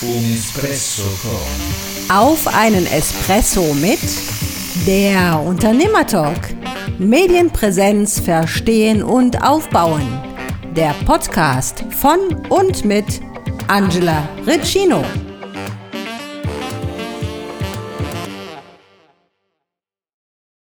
Un Espresso con. Auf einen Espresso mit der Unternehmertalk. Medienpräsenz verstehen und aufbauen. Der Podcast von und mit Angela Riccino.